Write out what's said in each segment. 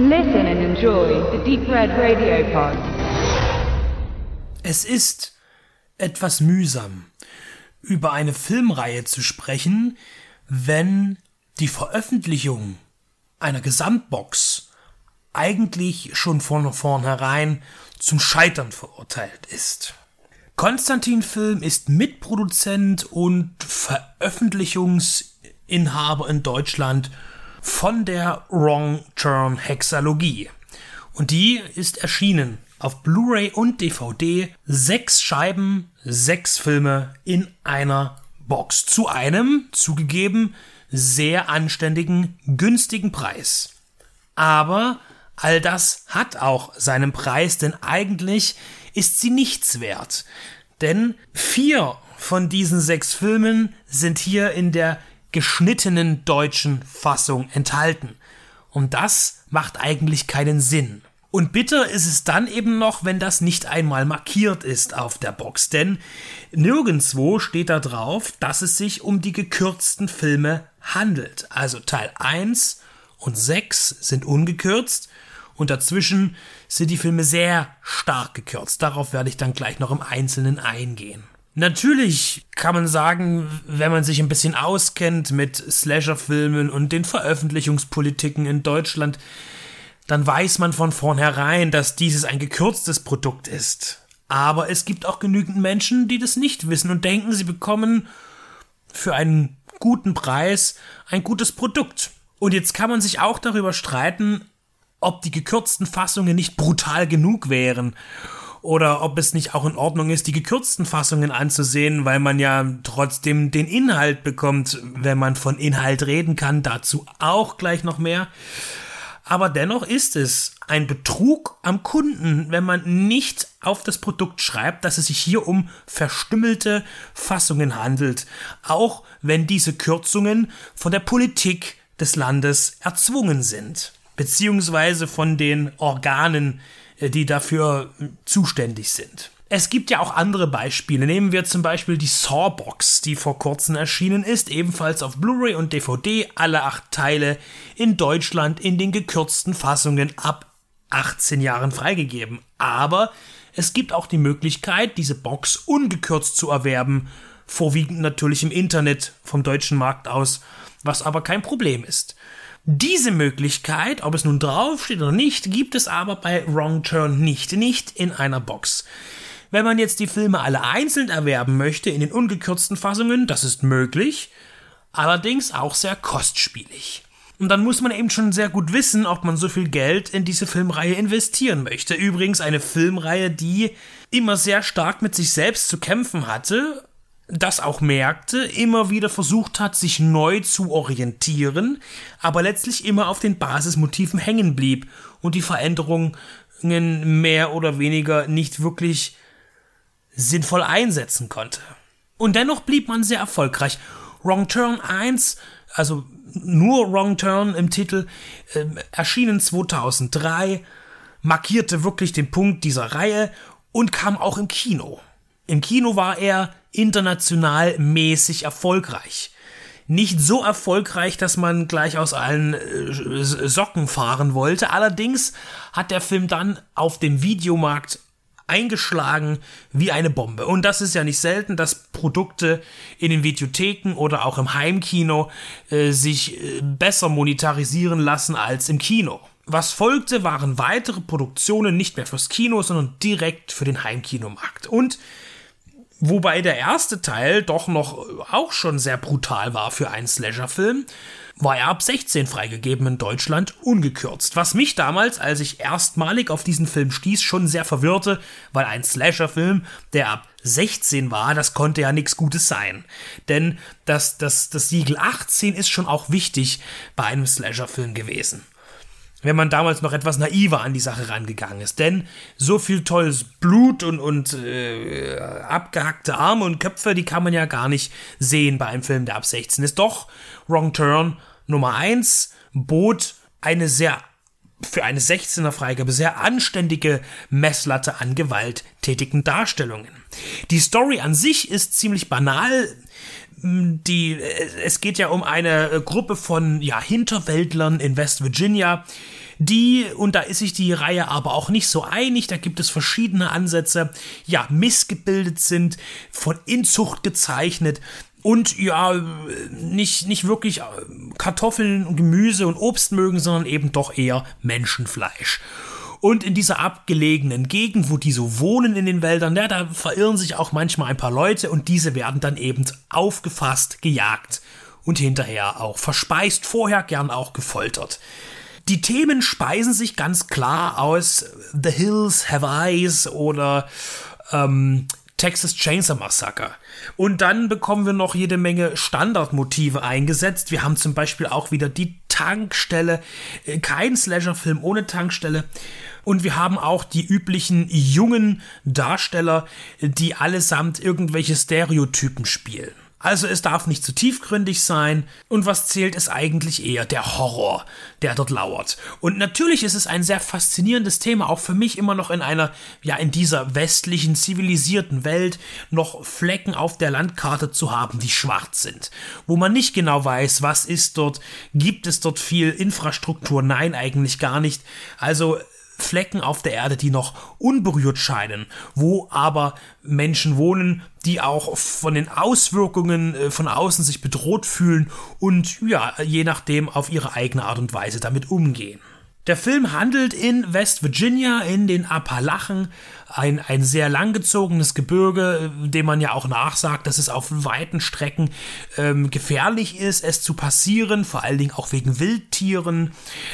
Listen and enjoy the Deep Red Radio Pod. Es ist etwas mühsam, über eine Filmreihe zu sprechen, wenn die Veröffentlichung einer Gesamtbox eigentlich schon von vornherein zum Scheitern verurteilt ist. Konstantin Film ist Mitproduzent und Veröffentlichungsinhaber in Deutschland von der Wrong Turn Hexalogie. Und die ist erschienen auf Blu-ray und DVD. Sechs Scheiben, sechs Filme in einer Box. Zu einem, zugegeben, sehr anständigen, günstigen Preis. Aber all das hat auch seinen Preis, denn eigentlich ist sie nichts wert. Denn vier von diesen sechs Filmen sind hier in der geschnittenen deutschen Fassung enthalten. Und das macht eigentlich keinen Sinn. Und bitter ist es dann eben noch, wenn das nicht einmal markiert ist auf der Box, denn nirgendwo steht da drauf, dass es sich um die gekürzten Filme handelt. Also Teil 1 und 6 sind ungekürzt und dazwischen sind die Filme sehr stark gekürzt. Darauf werde ich dann gleich noch im Einzelnen eingehen. Natürlich kann man sagen, wenn man sich ein bisschen auskennt mit Slasher-Filmen und den Veröffentlichungspolitiken in Deutschland, dann weiß man von vornherein, dass dieses ein gekürztes Produkt ist. Aber es gibt auch genügend Menschen, die das nicht wissen und denken, sie bekommen für einen guten Preis ein gutes Produkt. Und jetzt kann man sich auch darüber streiten, ob die gekürzten Fassungen nicht brutal genug wären oder ob es nicht auch in Ordnung ist, die gekürzten Fassungen anzusehen, weil man ja trotzdem den Inhalt bekommt, wenn man von Inhalt reden kann, dazu auch gleich noch mehr. Aber dennoch ist es ein Betrug am Kunden, wenn man nicht auf das Produkt schreibt, dass es sich hier um verstümmelte Fassungen handelt, auch wenn diese Kürzungen von der Politik des Landes erzwungen sind beziehungsweise von den Organen, äh, die dafür äh, zuständig sind. Es gibt ja auch andere Beispiele. Nehmen wir zum Beispiel die Sawbox, die vor kurzem erschienen ist, ebenfalls auf Blu-ray und DVD, alle acht Teile in Deutschland in den gekürzten Fassungen ab 18 Jahren freigegeben. Aber es gibt auch die Möglichkeit, diese Box ungekürzt zu erwerben, vorwiegend natürlich im Internet vom deutschen Markt aus, was aber kein Problem ist. Diese Möglichkeit, ob es nun draufsteht oder nicht, gibt es aber bei Wrong Turn nicht, nicht in einer Box. Wenn man jetzt die Filme alle einzeln erwerben möchte in den ungekürzten Fassungen, das ist möglich, allerdings auch sehr kostspielig. Und dann muss man eben schon sehr gut wissen, ob man so viel Geld in diese Filmreihe investieren möchte. Übrigens eine Filmreihe, die immer sehr stark mit sich selbst zu kämpfen hatte, das auch merkte, immer wieder versucht hat, sich neu zu orientieren, aber letztlich immer auf den Basismotiven hängen blieb und die Veränderungen mehr oder weniger nicht wirklich sinnvoll einsetzen konnte. Und dennoch blieb man sehr erfolgreich. Wrong Turn 1, also nur Wrong Turn im Titel, äh, erschienen 2003, markierte wirklich den Punkt dieser Reihe und kam auch im Kino. Im Kino war er international mäßig erfolgreich. Nicht so erfolgreich, dass man gleich aus allen äh, Socken fahren wollte. Allerdings hat der Film dann auf dem Videomarkt eingeschlagen wie eine Bombe. Und das ist ja nicht selten, dass Produkte in den Videotheken oder auch im Heimkino äh, sich äh, besser monetarisieren lassen als im Kino. Was folgte, waren weitere Produktionen nicht mehr fürs Kino, sondern direkt für den Heimkinomarkt. Und Wobei der erste Teil doch noch auch schon sehr brutal war für einen Slasher-Film, war er ab 16 freigegeben in Deutschland, ungekürzt. Was mich damals, als ich erstmalig auf diesen Film stieß, schon sehr verwirrte, weil ein Slasher-Film, der ab 16 war, das konnte ja nichts Gutes sein. Denn das, das, das Siegel 18 ist schon auch wichtig bei einem Slasher-Film gewesen wenn man damals noch etwas naiver an die Sache rangegangen ist. Denn so viel tolles Blut und, und äh, abgehackte Arme und Köpfe, die kann man ja gar nicht sehen bei einem Film, der ab 16 ist. Doch Wrong Turn Nummer 1 bot eine sehr für eine 16er Freigabe sehr anständige Messlatte an gewalttätigen Darstellungen. Die Story an sich ist ziemlich banal die, es geht ja um eine Gruppe von ja, Hinterwäldlern in West Virginia, die, und da ist sich die Reihe aber auch nicht so einig, da gibt es verschiedene Ansätze, ja, missgebildet sind, von Inzucht gezeichnet, und ja, nicht, nicht wirklich Kartoffeln und Gemüse und Obst mögen, sondern eben doch eher Menschenfleisch. Und in dieser abgelegenen Gegend, wo die so wohnen in den Wäldern, ja, da verirren sich auch manchmal ein paar Leute und diese werden dann eben aufgefasst, gejagt und hinterher auch verspeist, vorher gern auch gefoltert. Die Themen speisen sich ganz klar aus The Hills Have Eyes oder ähm, Texas Chainsaw Massacre. Und dann bekommen wir noch jede Menge Standardmotive eingesetzt. Wir haben zum Beispiel auch wieder die Tankstelle, äh, kein Slasher-Film ohne Tankstelle. Und wir haben auch die üblichen jungen Darsteller, die allesamt irgendwelche Stereotypen spielen. Also es darf nicht zu tiefgründig sein und was zählt ist eigentlich eher der Horror, der dort lauert. Und natürlich ist es ein sehr faszinierendes Thema, auch für mich immer noch in einer, ja, in dieser westlichen, zivilisierten Welt noch Flecken auf der Landkarte zu haben, die schwarz sind. Wo man nicht genau weiß, was ist dort, gibt es dort viel Infrastruktur? Nein, eigentlich gar nicht. Also Flecken auf der Erde, die noch unberührt scheinen, wo aber Menschen wohnen, die auch von den Auswirkungen äh, von außen sich bedroht fühlen und ja, je nachdem auf ihre eigene Art und Weise damit umgehen. Der Film handelt in West Virginia in den Appalachen, ein, ein sehr langgezogenes Gebirge, dem man ja auch nachsagt, dass es auf weiten Strecken ähm, gefährlich ist, es zu passieren, vor allen Dingen auch wegen Wildtieren.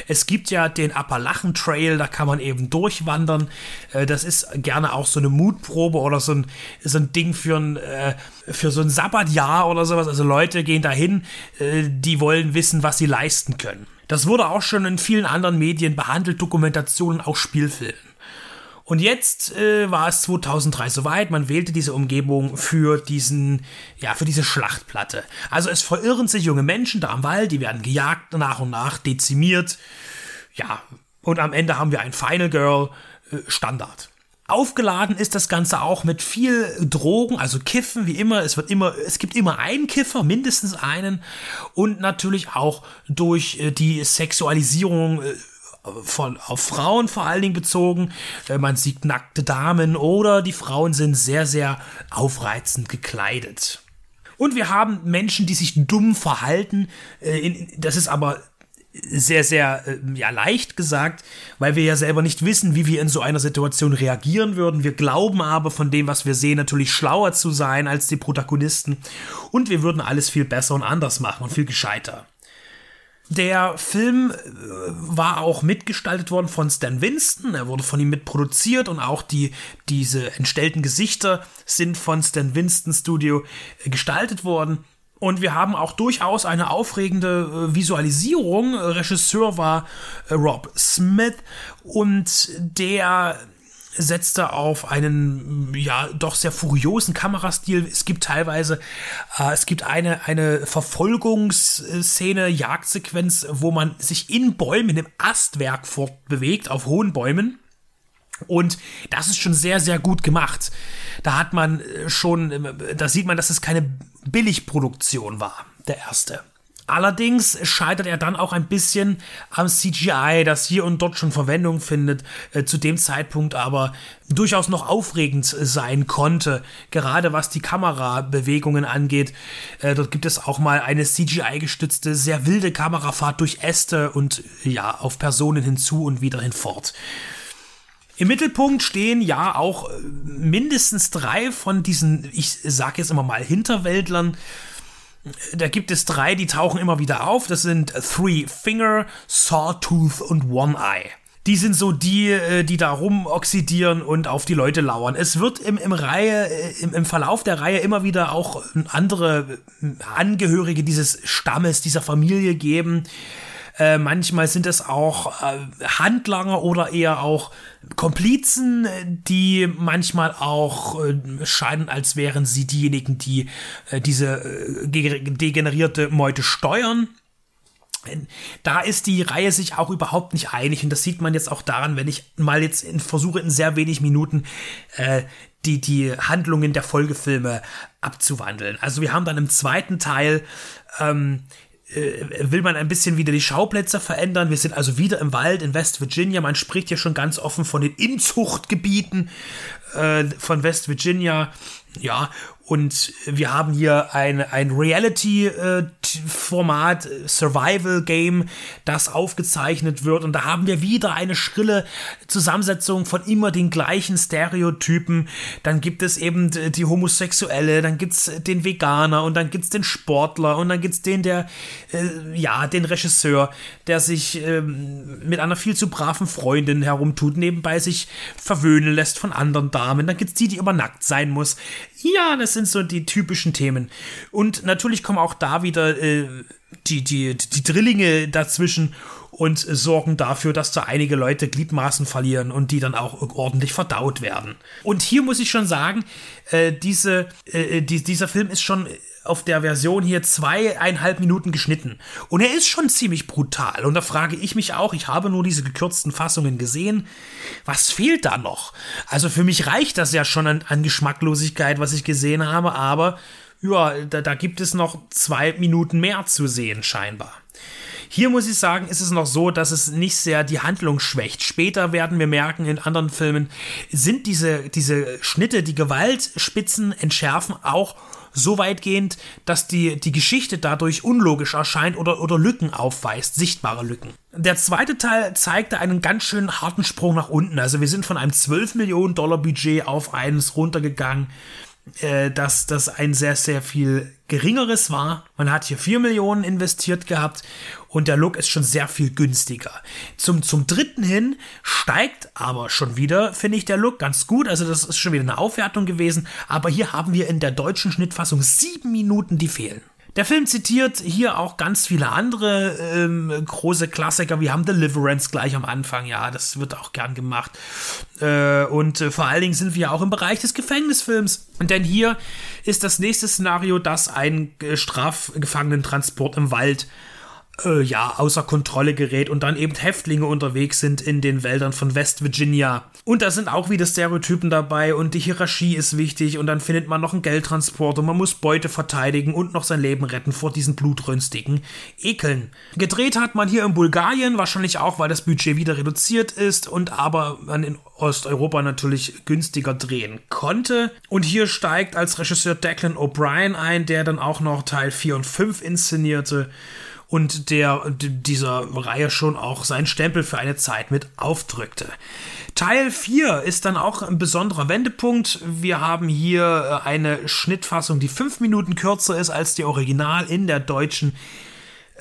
Es gibt ja den Appalachen Trail, da kann man eben durchwandern. Äh, das ist gerne auch so eine Mutprobe oder so ein, so ein Ding für ein, äh, für so ein Sabbatjahr oder sowas. Also Leute gehen dahin, äh, die wollen wissen, was sie leisten können. Das wurde auch schon in vielen anderen Medien behandelt, Dokumentationen, auch Spielfilmen. Und jetzt äh, war es 2003 soweit, man wählte diese Umgebung für diesen, ja, für diese Schlachtplatte. Also es verirren sich junge Menschen da am Wald, die werden gejagt, nach und nach dezimiert. Ja, und am Ende haben wir ein Final Girl äh, Standard. Aufgeladen ist das Ganze auch mit viel Drogen, also Kiffen, wie immer. Es wird immer, es gibt immer einen Kiffer, mindestens einen. Und natürlich auch durch äh, die Sexualisierung äh, von, auf Frauen vor allen Dingen bezogen. Äh, man sieht nackte Damen oder die Frauen sind sehr, sehr aufreizend gekleidet. Und wir haben Menschen, die sich dumm verhalten. Das ist aber sehr, sehr äh, ja, leicht gesagt, weil wir ja selber nicht wissen, wie wir in so einer Situation reagieren würden. Wir glauben aber von dem, was wir sehen, natürlich schlauer zu sein als die Protagonisten und wir würden alles viel besser und anders machen und viel gescheiter. Der Film äh, war auch mitgestaltet worden von Stan Winston. Er wurde von ihm mitproduziert und auch die, diese entstellten Gesichter sind von Stan Winston Studio gestaltet worden. Und wir haben auch durchaus eine aufregende äh, Visualisierung. Regisseur war äh, Rob Smith und der setzte auf einen ja doch sehr furiosen Kamerastil. Es gibt teilweise, äh, es gibt eine, eine Verfolgungsszene, Jagdsequenz, wo man sich in Bäumen im Astwerk fortbewegt, auf hohen Bäumen. Und das ist schon sehr, sehr gut gemacht. Da hat man äh, schon, äh, da sieht man, dass es keine Billigproduktion war, der erste. Allerdings scheitert er dann auch ein bisschen am CGI, das hier und dort schon Verwendung findet, äh, zu dem Zeitpunkt aber durchaus noch aufregend sein konnte, gerade was die Kamerabewegungen angeht. Dort gibt es auch mal eine CGI-gestützte, sehr wilde Kamerafahrt durch Äste und ja, auf Personen hinzu und wieder hinfort. Im Mittelpunkt stehen ja auch äh, mindestens drei von diesen, ich sage jetzt immer mal Hinterwäldlern. Da gibt es drei, die tauchen immer wieder auf. Das sind Three Finger, Sawtooth und One Eye. Die sind so die, äh, die da rumoxidieren und auf die Leute lauern. Es wird im, im, Reihe, äh, im, im Verlauf der Reihe immer wieder auch andere Angehörige dieses Stammes, dieser Familie geben. Äh, manchmal sind es auch äh, Handlanger oder eher auch Komplizen, die manchmal auch äh, scheinen, als wären sie diejenigen, die äh, diese äh, degenerierte Meute steuern. Da ist die Reihe sich auch überhaupt nicht einig und das sieht man jetzt auch daran, wenn ich mal jetzt in, versuche in sehr wenig Minuten äh, die, die Handlungen der Folgefilme abzuwandeln. Also wir haben dann im zweiten Teil ähm, äh, will man ein bisschen wieder die Schauplätze verändern. Wir sind also wieder im Wald in West Virginia. Man spricht ja schon ganz offen von den Inzuchtgebieten äh, von West Virginia. Ja, und wir haben hier ein, ein Reality-Format, äh, Survival-Game, das aufgezeichnet wird. Und da haben wir wieder eine schrille Zusammensetzung von immer den gleichen Stereotypen. Dann gibt es eben die Homosexuelle, dann gibt es den Veganer und dann gibt es den Sportler und dann gibt es den, der, äh, ja, den Regisseur, der sich äh, mit einer viel zu braven Freundin herumtut, nebenbei sich verwöhnen lässt von anderen Damen. Dann gibt es die, die immer nackt sein muss. Ja, das sind so die typischen Themen. Und natürlich kommen auch da wieder äh, die, die, die Drillinge dazwischen und sorgen dafür, dass da einige Leute Gliedmaßen verlieren und die dann auch ordentlich verdaut werden. Und hier muss ich schon sagen, äh, diese, äh, die, dieser Film ist schon auf der Version hier zweieinhalb Minuten geschnitten. Und er ist schon ziemlich brutal. Und da frage ich mich auch, ich habe nur diese gekürzten Fassungen gesehen, was fehlt da noch? Also für mich reicht das ja schon an, an Geschmacklosigkeit, was ich gesehen habe, aber ja, da, da gibt es noch zwei Minuten mehr zu sehen, scheinbar. Hier muss ich sagen, ist es noch so, dass es nicht sehr die Handlung schwächt. Später werden wir merken, in anderen Filmen sind diese, diese Schnitte, die Gewaltspitzen entschärfen, auch so weitgehend, dass die, die Geschichte dadurch unlogisch erscheint oder, oder Lücken aufweist, sichtbare Lücken. Der zweite Teil zeigte einen ganz schön harten Sprung nach unten. Also wir sind von einem 12 Millionen Dollar Budget auf eines runtergegangen äh, dass das ein sehr, sehr viel geringeres war. Man hat hier 4 Millionen investiert gehabt und der Look ist schon sehr viel günstiger. Zum, zum dritten hin steigt aber schon wieder, finde ich, der Look ganz gut. Also das ist schon wieder eine Aufwertung gewesen. Aber hier haben wir in der deutschen Schnittfassung sieben Minuten, die fehlen. Der Film zitiert hier auch ganz viele andere ähm, große Klassiker. Wir haben Deliverance gleich am Anfang, ja, das wird auch gern gemacht. Äh, und äh, vor allen Dingen sind wir auch im Bereich des Gefängnisfilms. Denn hier ist das nächste Szenario, dass ein äh, Strafgefangenentransport im Wald äh, ja, außer Kontrolle gerät und dann eben Häftlinge unterwegs sind in den Wäldern von West Virginia. Und da sind auch wieder Stereotypen dabei und die Hierarchie ist wichtig und dann findet man noch einen Geldtransport und man muss Beute verteidigen und noch sein Leben retten vor diesen blutrünstigen Ekeln. Gedreht hat man hier in Bulgarien, wahrscheinlich auch, weil das Budget wieder reduziert ist und aber man in Osteuropa natürlich günstiger drehen konnte. Und hier steigt als Regisseur Declan O'Brien ein, der dann auch noch Teil 4 und 5 inszenierte und der dieser Reihe schon auch seinen Stempel für eine Zeit mit aufdrückte. Teil 4 ist dann auch ein besonderer Wendepunkt. Wir haben hier äh, eine Schnittfassung, die fünf Minuten kürzer ist als die Original in der deutschen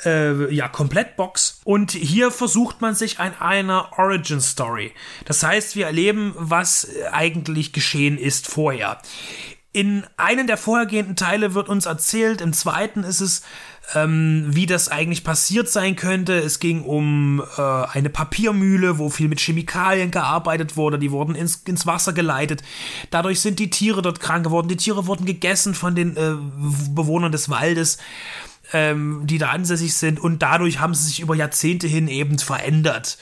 äh, ja, Komplettbox. Und hier versucht man sich an einer Origin Story. Das heißt, wir erleben, was eigentlich geschehen ist vorher. In einem der vorhergehenden Teile wird uns erzählt, im zweiten ist es ähm, wie das eigentlich passiert sein könnte. Es ging um äh, eine Papiermühle, wo viel mit Chemikalien gearbeitet wurde. Die wurden ins, ins Wasser geleitet. Dadurch sind die Tiere dort krank geworden. Die Tiere wurden gegessen von den äh, Bewohnern des Waldes, ähm, die da ansässig sind. Und dadurch haben sie sich über Jahrzehnte hin eben verändert.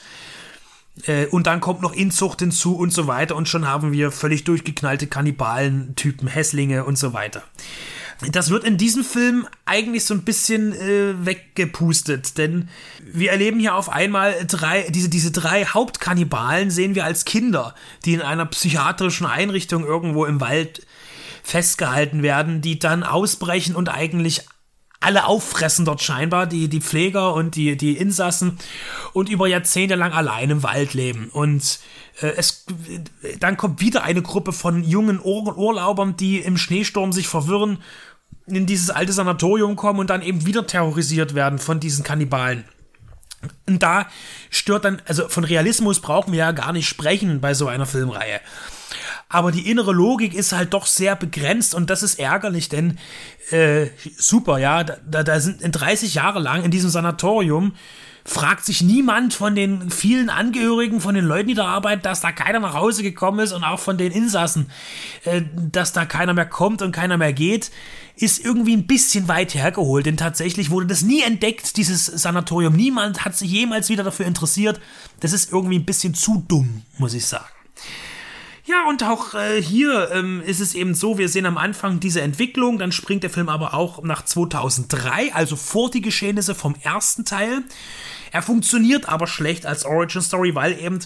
Äh, und dann kommt noch Inzucht hinzu und so weiter. Und schon haben wir völlig durchgeknallte Kannibalen-Typen, Hässlinge und so weiter. Das wird in diesem Film eigentlich so ein bisschen äh, weggepustet, denn wir erleben hier auf einmal drei, diese, diese drei Hauptkannibalen sehen wir als Kinder, die in einer psychiatrischen Einrichtung irgendwo im Wald festgehalten werden, die dann ausbrechen und eigentlich alle auffressen dort scheinbar, die, die Pfleger und die, die Insassen und über Jahrzehnte lang allein im Wald leben. Und äh, es, dann kommt wieder eine Gruppe von jungen Ur Urlaubern, die im Schneesturm sich verwirren in dieses alte Sanatorium kommen und dann eben wieder terrorisiert werden von diesen Kannibalen. Und da stört dann, also von Realismus brauchen wir ja gar nicht sprechen bei so einer Filmreihe. Aber die innere Logik ist halt doch sehr begrenzt und das ist ärgerlich, denn äh, super, ja, da, da sind in 30 Jahre lang in diesem Sanatorium fragt sich niemand von den vielen Angehörigen, von den Leuten, die da arbeiten, dass da keiner nach Hause gekommen ist und auch von den Insassen, äh, dass da keiner mehr kommt und keiner mehr geht, ist irgendwie ein bisschen weit hergeholt, denn tatsächlich wurde das nie entdeckt, dieses Sanatorium. Niemand hat sich jemals wieder dafür interessiert. Das ist irgendwie ein bisschen zu dumm, muss ich sagen. Ja, und auch äh, hier ähm, ist es eben so, wir sehen am Anfang diese Entwicklung, dann springt der Film aber auch nach 2003, also vor die Geschehnisse vom ersten Teil. Er funktioniert aber schlecht als Origin Story, weil eben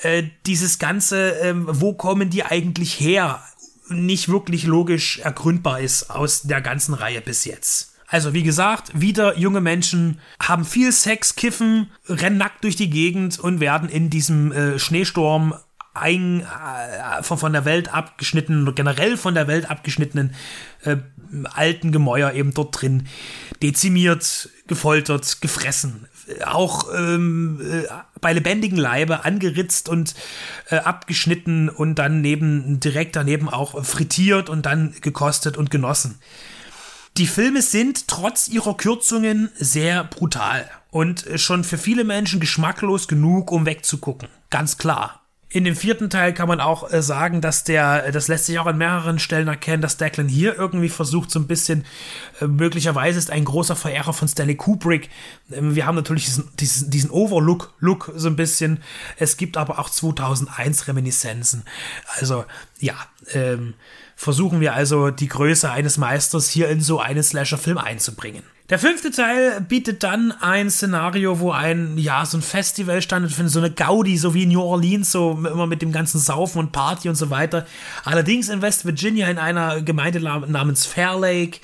äh, dieses ganze, ähm, wo kommen die eigentlich her, nicht wirklich logisch ergründbar ist aus der ganzen Reihe bis jetzt. Also wie gesagt, wieder junge Menschen haben viel Sex, kiffen, rennen nackt durch die Gegend und werden in diesem äh, Schneesturm ein, äh, von, von der Welt abgeschnittenen, generell von der Welt abgeschnittenen äh, alten Gemäuer eben dort drin dezimiert, gefoltert, gefressen. Auch ähm, äh, bei lebendigem Leibe angeritzt und äh, abgeschnitten und dann neben, direkt daneben auch frittiert und dann gekostet und genossen. Die Filme sind trotz ihrer Kürzungen sehr brutal und schon für viele Menschen geschmacklos genug, um wegzugucken. Ganz klar. In dem vierten Teil kann man auch äh, sagen, dass der, das lässt sich auch an mehreren Stellen erkennen, dass Declan hier irgendwie versucht, so ein bisschen, äh, möglicherweise ist ein großer Verehrer von Stanley Kubrick. Ähm, wir haben natürlich diesen, diesen, diesen Overlook-Look so ein bisschen. Es gibt aber auch 2001 Reminiszenzen. Also, ja, ähm, versuchen wir also die Größe eines Meisters hier in so einen Slasher-Film einzubringen. Der fünfte Teil bietet dann ein Szenario, wo ein, ja, so ein Festival stattfindet, so eine Gaudi, so wie New Orleans, so immer mit dem ganzen Saufen und Party und so weiter. Allerdings in West Virginia in einer Gemeinde namens Fair Lake.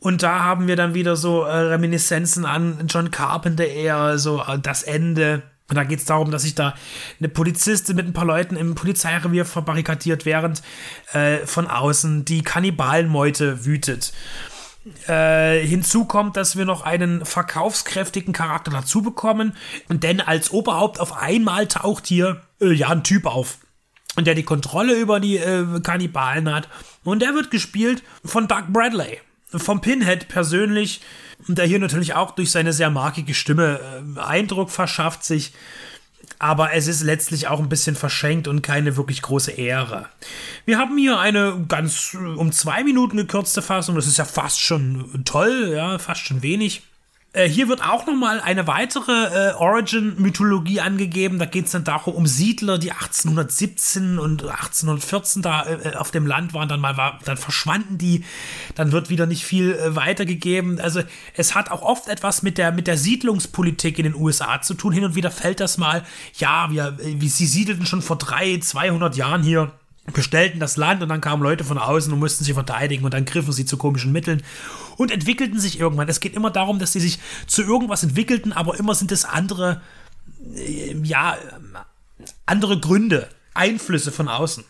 Und da haben wir dann wieder so äh, Reminiszenzen an John Carpenter eher, so äh, das Ende. Und da geht es darum, dass sich da eine Polizistin mit ein paar Leuten im Polizeirevier verbarrikadiert, während äh, von außen die Kannibalenmeute wütet. Äh, hinzu kommt, dass wir noch einen verkaufskräftigen Charakter dazu bekommen. Denn als Oberhaupt auf einmal taucht hier äh, ja ein Typ auf. Und der die Kontrolle über die äh, Kannibalen hat. Und der wird gespielt von Doug Bradley. Vom Pinhead persönlich. Der hier natürlich auch durch seine sehr markige Stimme äh, Eindruck verschafft sich aber es ist letztlich auch ein bisschen verschenkt und keine wirklich große Ehre. Wir haben hier eine ganz um zwei Minuten gekürzte Fassung, das ist ja fast schon toll, ja, fast schon wenig. Äh, hier wird auch nochmal eine weitere äh, Origin-Mythologie angegeben. Da geht es dann darum, um Siedler, die 1817 und 1814 da äh, auf dem Land waren. Dann mal war, dann verschwanden die. Dann wird wieder nicht viel äh, weitergegeben. Also es hat auch oft etwas mit der, mit der Siedlungspolitik in den USA zu tun. Hin und wieder fällt das mal. Ja, wir, wie sie siedelten schon vor drei, 200 Jahren hier bestellten das Land und dann kamen Leute von außen und mussten sie verteidigen und dann griffen sie zu komischen Mitteln und entwickelten sich irgendwann. Es geht immer darum, dass sie sich zu irgendwas entwickelten, aber immer sind es andere, äh, ja, andere Gründe, Einflüsse von außen.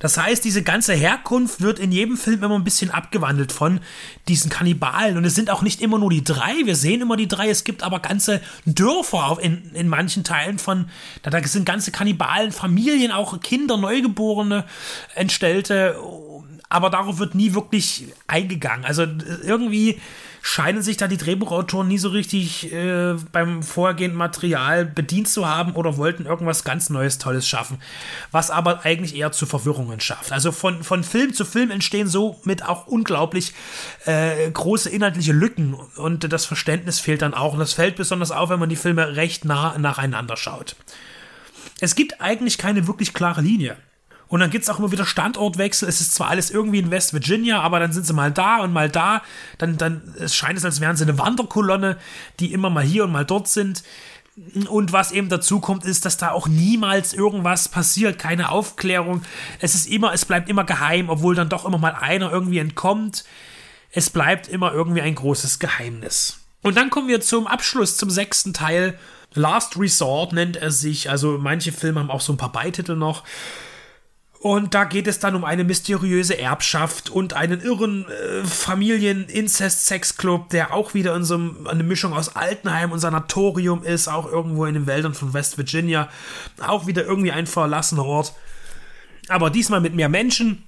Das heißt, diese ganze Herkunft wird in jedem Film immer ein bisschen abgewandelt von diesen Kannibalen. Und es sind auch nicht immer nur die drei. Wir sehen immer die drei. Es gibt aber ganze Dörfer in, in manchen Teilen von, da sind ganze Kannibalen-Familien, auch Kinder, Neugeborene, Entstellte. Aber darauf wird nie wirklich eingegangen. Also irgendwie scheinen sich da die Drehbuchautoren nie so richtig äh, beim vorhergehenden Material bedient zu haben oder wollten irgendwas ganz Neues, Tolles schaffen, was aber eigentlich eher zu Verwirrungen schafft. Also von, von Film zu Film entstehen somit auch unglaublich äh, große inhaltliche Lücken und das Verständnis fehlt dann auch. Und das fällt besonders auf, wenn man die Filme recht nah nacheinander schaut. Es gibt eigentlich keine wirklich klare Linie. Und dann gibt es auch immer wieder Standortwechsel. Es ist zwar alles irgendwie in West Virginia, aber dann sind sie mal da und mal da. Dann, dann es scheint es, als wären sie eine Wanderkolonne, die immer mal hier und mal dort sind. Und was eben dazu kommt, ist, dass da auch niemals irgendwas passiert, keine Aufklärung. Es ist immer, es bleibt immer geheim, obwohl dann doch immer mal einer irgendwie entkommt. Es bleibt immer irgendwie ein großes Geheimnis. Und dann kommen wir zum Abschluss, zum sechsten Teil. Last Resort nennt er sich. Also manche Filme haben auch so ein paar Beititel noch. Und da geht es dann um eine mysteriöse Erbschaft und einen irren äh, Familien-Incest-Sex-Club, der auch wieder in so einem, eine Mischung aus Altenheim und Sanatorium ist, auch irgendwo in den Wäldern von West Virginia. Auch wieder irgendwie ein verlassener Ort. Aber diesmal mit mehr Menschen.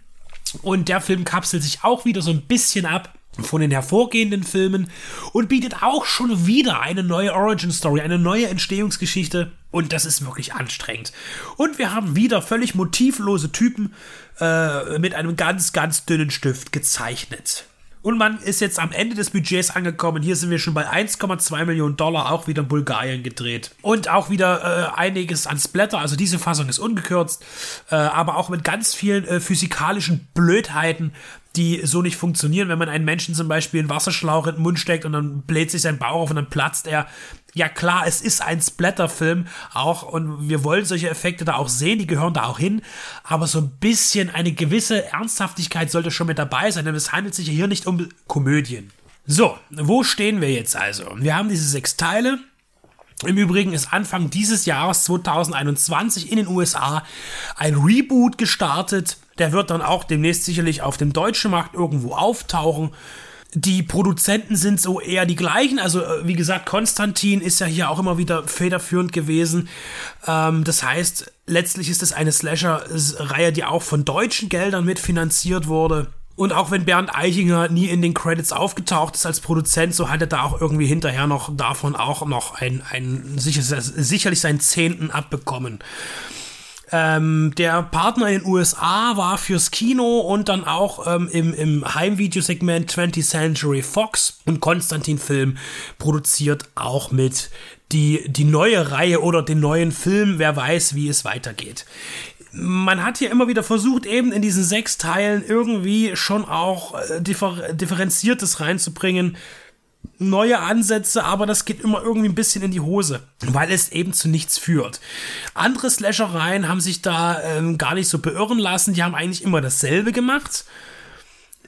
Und der Film kapselt sich auch wieder so ein bisschen ab von den hervorgehenden Filmen und bietet auch schon wieder eine neue Origin Story, eine neue Entstehungsgeschichte und das ist wirklich anstrengend. Und wir haben wieder völlig motivlose Typen äh, mit einem ganz, ganz dünnen Stift gezeichnet. Und man ist jetzt am Ende des Budgets angekommen. Hier sind wir schon bei 1,2 Millionen Dollar, auch wieder in Bulgarien gedreht. Und auch wieder äh, einiges an Splatter. Also diese Fassung ist ungekürzt, äh, aber auch mit ganz vielen äh, physikalischen Blödheiten, die so nicht funktionieren, wenn man einen Menschen zum Beispiel einen Wasserschlauch in den Mund steckt und dann bläht sich sein Bauch auf und dann platzt er. Ja klar, es ist ein Splatterfilm auch und wir wollen solche Effekte da auch sehen, die gehören da auch hin, aber so ein bisschen eine gewisse Ernsthaftigkeit sollte schon mit dabei sein, denn es handelt sich hier nicht um Komödien. So, wo stehen wir jetzt also? Wir haben diese sechs Teile, im Übrigen ist Anfang dieses Jahres 2021 in den USA ein Reboot gestartet. Der wird dann auch demnächst sicherlich auf dem deutschen Markt irgendwo auftauchen. Die Produzenten sind so eher die gleichen. Also, äh, wie gesagt, Konstantin ist ja hier auch immer wieder federführend gewesen. Ähm, das heißt, letztlich ist es eine Slasher-Reihe, die auch von deutschen Geldern mitfinanziert wurde. Und auch wenn Bernd Eichinger nie in den Credits aufgetaucht ist als Produzent, so hat er da auch irgendwie hinterher noch davon auch noch ein, ein sicher, sicherlich seinen Zehnten abbekommen. Ähm, der Partner in den USA war fürs Kino und dann auch ähm, im, im Heimvideosegment 20th Century Fox. Und Konstantin Film produziert auch mit. Die, die neue Reihe oder den neuen Film, wer weiß, wie es weitergeht. Man hat hier immer wieder versucht, eben in diesen sechs Teilen irgendwie schon auch äh, differ differenziertes reinzubringen. Neue Ansätze, aber das geht immer irgendwie ein bisschen in die Hose, weil es eben zu nichts führt. Andere Slashereien haben sich da ähm, gar nicht so beirren lassen, die haben eigentlich immer dasselbe gemacht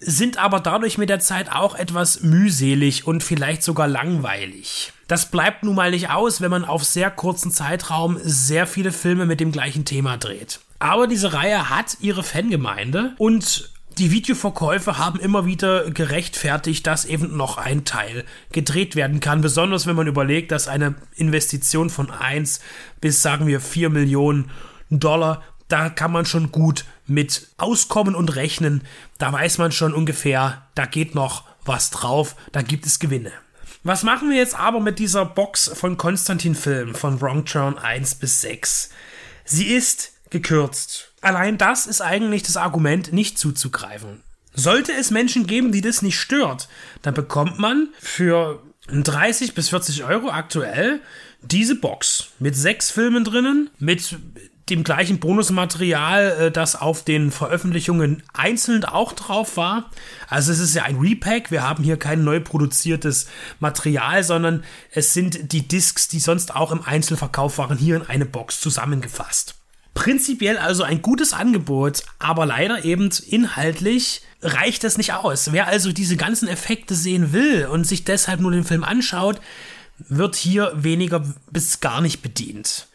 sind aber dadurch mit der Zeit auch etwas mühselig und vielleicht sogar langweilig. Das bleibt nun mal nicht aus, wenn man auf sehr kurzen Zeitraum sehr viele Filme mit dem gleichen Thema dreht. Aber diese Reihe hat ihre Fangemeinde und die Videoverkäufe haben immer wieder gerechtfertigt, dass eben noch ein Teil gedreht werden kann. Besonders wenn man überlegt, dass eine Investition von 1 bis sagen wir 4 Millionen Dollar, da kann man schon gut mit auskommen und rechnen. Da weiß man schon ungefähr, da geht noch was drauf, da gibt es Gewinne. Was machen wir jetzt aber mit dieser Box von Konstantin Film von Wrong Turn 1 bis 6? Sie ist gekürzt. Allein das ist eigentlich das Argument, nicht zuzugreifen. Sollte es Menschen geben, die das nicht stört, dann bekommt man für 30 bis 40 Euro aktuell diese Box mit sechs Filmen drinnen, mit dem gleichen Bonusmaterial, äh, das auf den Veröffentlichungen einzeln auch drauf war. Also es ist ja ein Repack, wir haben hier kein neu produziertes Material, sondern es sind die Discs, die sonst auch im Einzelverkauf waren, hier in eine Box zusammengefasst. Prinzipiell also ein gutes Angebot, aber leider eben inhaltlich reicht das nicht aus. Wer also diese ganzen Effekte sehen will und sich deshalb nur den Film anschaut, wird hier weniger bis gar nicht bedient.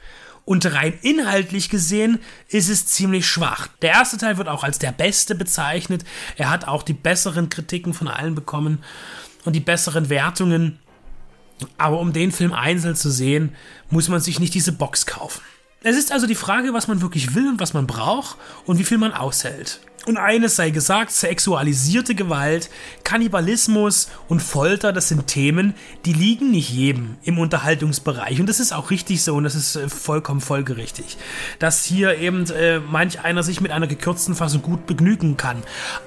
Und rein inhaltlich gesehen ist es ziemlich schwach. Der erste Teil wird auch als der beste bezeichnet. Er hat auch die besseren Kritiken von allen bekommen und die besseren Wertungen. Aber um den Film einzeln zu sehen, muss man sich nicht diese Box kaufen. Es ist also die Frage, was man wirklich will und was man braucht und wie viel man aushält. Und eines sei gesagt, sexualisierte Gewalt, Kannibalismus und Folter, das sind Themen, die liegen nicht jedem im Unterhaltungsbereich. Und das ist auch richtig so und das ist äh, vollkommen folgerichtig. Dass hier eben äh, manch einer sich mit einer gekürzten Fassung gut begnügen kann.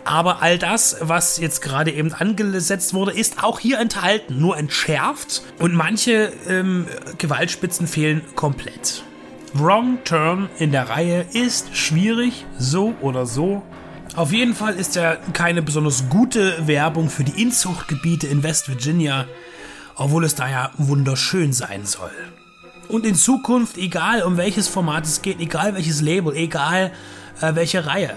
Aber all das, was jetzt gerade eben angesetzt wurde, ist auch hier enthalten, nur entschärft und manche ähm, Gewaltspitzen fehlen komplett. Wrong Turn in der Reihe ist schwierig, so oder so. Auf jeden Fall ist er keine besonders gute Werbung für die Inzuchtgebiete in West Virginia, obwohl es da ja wunderschön sein soll. Und in Zukunft, egal um welches Format es geht, egal welches Label, egal äh, welche Reihe,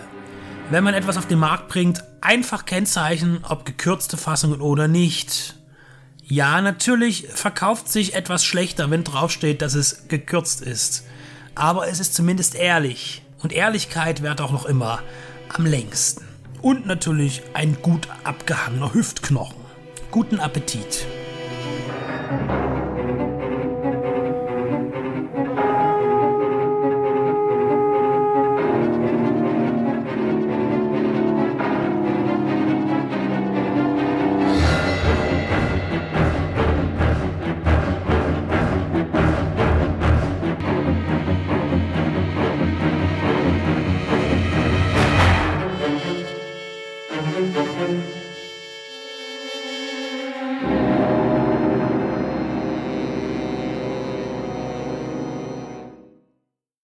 wenn man etwas auf den Markt bringt, einfach kennzeichnen, ob gekürzte Fassungen oder nicht. Ja, natürlich verkauft sich etwas schlechter, wenn draufsteht, dass es gekürzt ist aber es ist zumindest ehrlich. Und Ehrlichkeit währt auch noch immer am längsten. Und natürlich ein gut abgehangener Hüftknochen. Guten Appetit.